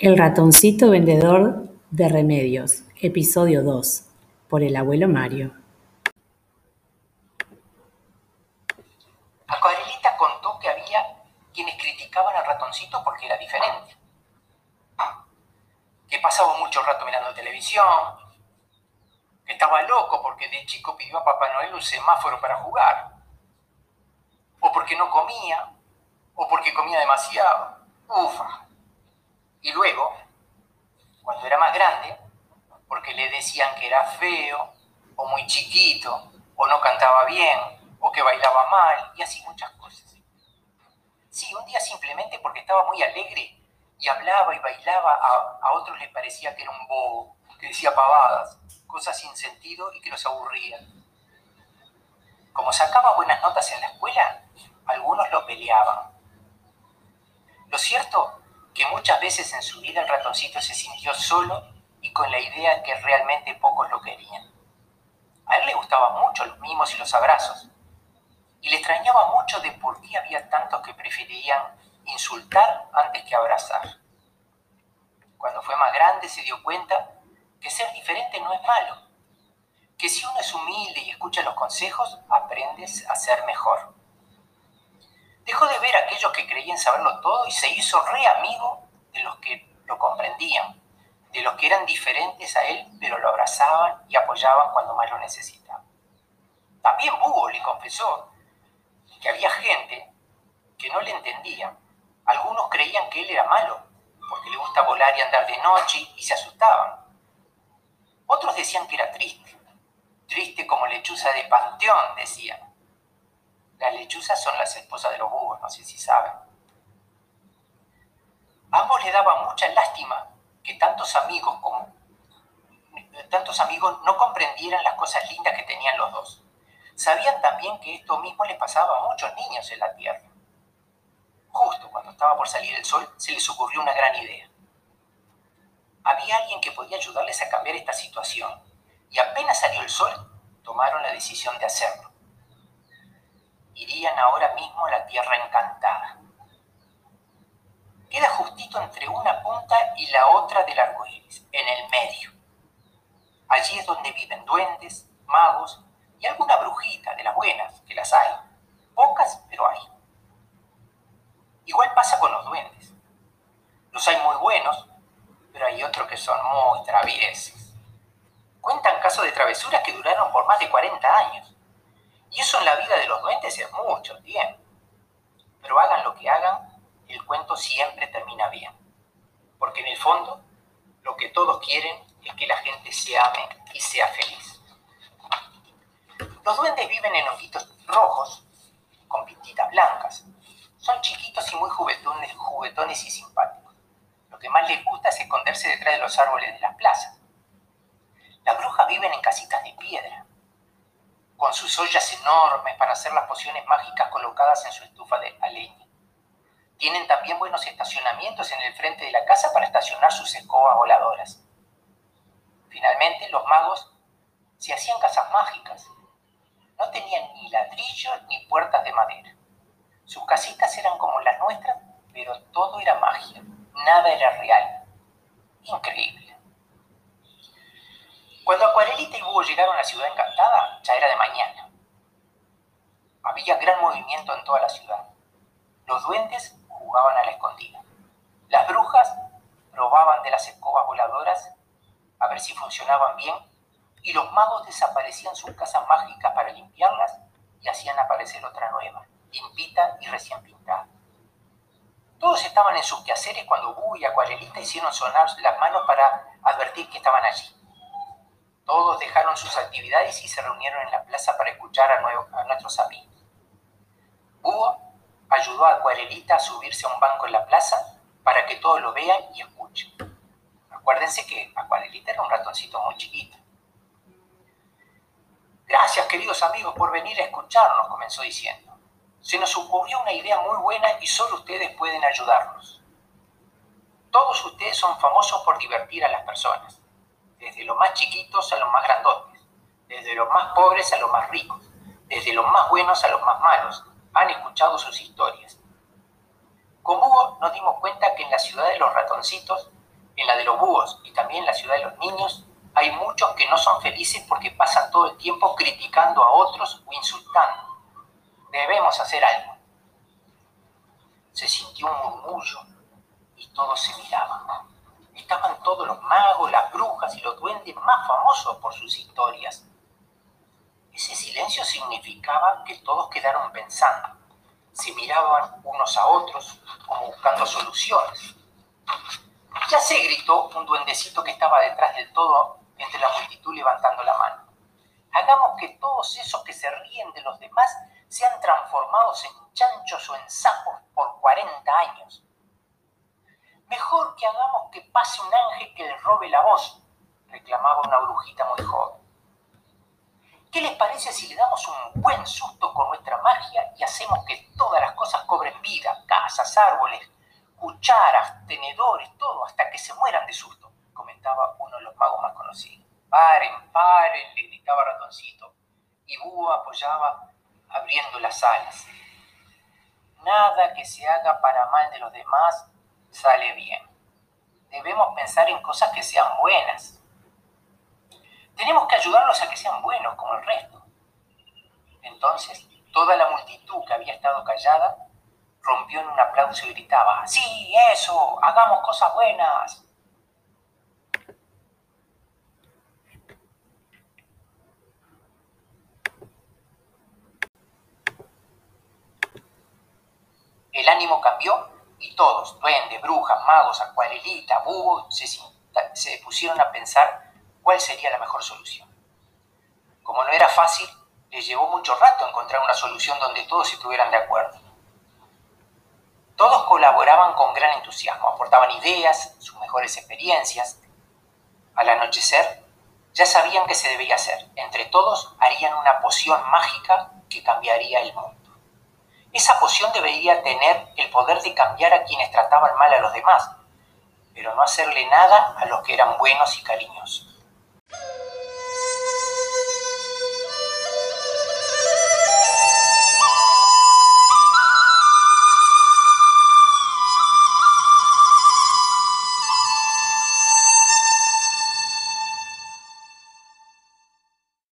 El ratoncito vendedor de remedios, episodio 2, por el abuelo Mario. Acuarelita contó que había quienes criticaban al ratoncito porque era diferente. Que pasaba mucho rato mirando televisión, que estaba loco porque de chico pidió a Papá Noel un semáforo para jugar, o porque no comía, o porque comía demasiado. Ufa. Y luego, cuando era más grande, porque le decían que era feo, o muy chiquito, o no cantaba bien, o que bailaba mal, y así muchas cosas. Sí, un día simplemente porque estaba muy alegre y hablaba y bailaba, a, a otros les parecía que era un bobo, que decía pavadas, cosas sin sentido y que los aburrían. Como sacaba buenas notas en la escuela, algunos lo peleaban. Lo cierto que muchas veces en su vida el ratoncito se sintió solo y con la idea que realmente pocos lo querían. A él le gustaban mucho los mimos y los abrazos, y le extrañaba mucho de por qué había tantos que preferían insultar antes que abrazar. Cuando fue más grande se dio cuenta que ser diferente no es malo, que si uno es humilde y escucha los consejos, aprendes a ser mejor. Dejó de ver aquellos que creían saberlo todo y se hizo re amigo de los que lo comprendían, de los que eran diferentes a él, pero lo abrazaban y apoyaban cuando más lo necesitaban. También Búho le confesó que había gente que no le entendía. Algunos creían que él era malo, porque le gusta volar y andar de noche y se asustaban. Otros decían que era triste, triste como lechuza de panteón, decían. Las lechuzas son las esposas de los búhos, no sé si saben. Ambos le daba mucha lástima que tantos amigos como tantos amigos no comprendieran las cosas lindas que tenían los dos. Sabían también que esto mismo le pasaba a muchos niños en la Tierra. Justo cuando estaba por salir el sol, se les ocurrió una gran idea. Había alguien que podía ayudarles a cambiar esta situación, y apenas salió el sol, tomaron la decisión de hacerlo irían ahora mismo a la tierra encantada. Queda justito entre una punta y la otra del arco iris, en el medio. Allí es donde viven duendes, magos y alguna brujita de las buenas, que las hay. Pocas, pero hay. Igual pasa con los duendes. Los hay muy buenos, pero hay otros que son muy traviesos. Cuentan casos de travesuras que duraron por más de 40 años y eso en la vida de los duendes es mucho tiempo. Pero hagan lo que hagan, el cuento siempre termina bien. Porque en el fondo, lo que todos quieren es que la gente se ame y sea feliz. Los duendes viven en honguitos rojos con pintitas blancas. Son chiquitos y muy juguetones, juguetones y simpáticos. Lo que más les gusta es esconderse detrás de los árboles de las plazas. Las brujas viven en casitas de piedra con sus ollas enormes para hacer las pociones mágicas colocadas en su estufa de leña. Tienen también buenos estacionamientos en el frente de la casa para estacionar sus escobas voladoras. Finalmente, los magos se hacían casas mágicas. No tenían ni ladrillos ni puertas de madera. Sus casitas eran como las nuestras, pero todo era magia, nada era real. Increíble. Cuando Acuarelita y Búho llegaron a la ciudad encantada, ya era de mañana. Había gran movimiento en toda la ciudad. Los duendes jugaban a la escondida. Las brujas probaban de las escobas voladoras a ver si funcionaban bien y los magos desaparecían sus casas mágicas para limpiarlas y hacían aparecer otra nueva, limpita y recién pintada. Todos estaban en sus quehaceres cuando Búho y Acuarelita hicieron sonar las manos para advertir que estaban allí. Todos dejaron sus actividades y se reunieron en la plaza para escuchar a, nuestros amigos. Búho ayudó a Acuarelita a subirse a un banco en la plaza para que todos lo vean y escuchen. Acuérdense que Acuarelita era un ratoncito muy chiquito. Gracias, queridos amigos, por venir a escucharnos, comenzó diciendo. Se nos ocurrió una idea muy buena y solo ustedes pueden ayudarnos. Todos ustedes son famosos por divertir a las personas desde los más chiquitos a los más grandotes, desde los más pobres a los más ricos, desde los más buenos a los más malos. Han escuchado sus historias. Con Hugo nos dimos cuenta que en la ciudad de los ratoncitos la de los búhos y también en la ciudad de los niños, hay muchos que no son felices porque pasan todo el tiempo criticando a otros o insultando. Debemos hacer algo. Se sintió un murmullo y todos se miraban. Estaban todos los magos, las brujas y los duendes más famosos por sus historias. Ese silencio significaba que todos quedaron pensando. Se miraban unos a otros como buscando soluciones. Ya se gritó un duendecito que estaba detrás del todo entre la multitud levantando la mano. Hagamos que todos esos que se ríen de los demás sean transformados en chanchos o en sapos por 40 años. Mejor que hagamos que pase un ángel que le robe la voz, reclamaba una brujita muy joven. ¿Qué les parece si le damos un buen susto con nuestra magia y hacemos que todas las cosas cobren vida? Casas, árboles, cucharas, tenedores, todo, hasta que se mueran de susto, comentaba uno de los magos más conocidos. Paren, paren, le gritaba ratoncito, y Búho apoyaba abriendo las alas. Nada que se haga para mal de los demás sale bien. Debemos pensar en cosas que sean buenas. Tenemos que ayudarlos a que sean buenos como el resto. Entonces, toda la multitud que había estado callada rompió en un aplauso y gritaba, sí, eso, hagamos cosas buenas. El ánimo cambió y todos, duendes, brujas, magos, acuarelita, búhos, se, se pusieron a pensar cuál sería la mejor solución. Como no era fácil, les llevó mucho rato encontrar una solución donde todos estuvieran de acuerdo. Todos colaboraban con gran entusiasmo, aportaban ideas, sus mejores experiencias. Al anochecer, ya sabían qué se debía hacer. Entre todos harían una poción mágica que cambiaría el mundo. Esa poción debería tener el poder de cambiar a quienes trataban mal a los demás, pero no hacerle nada a los que eran buenos y cariñosos.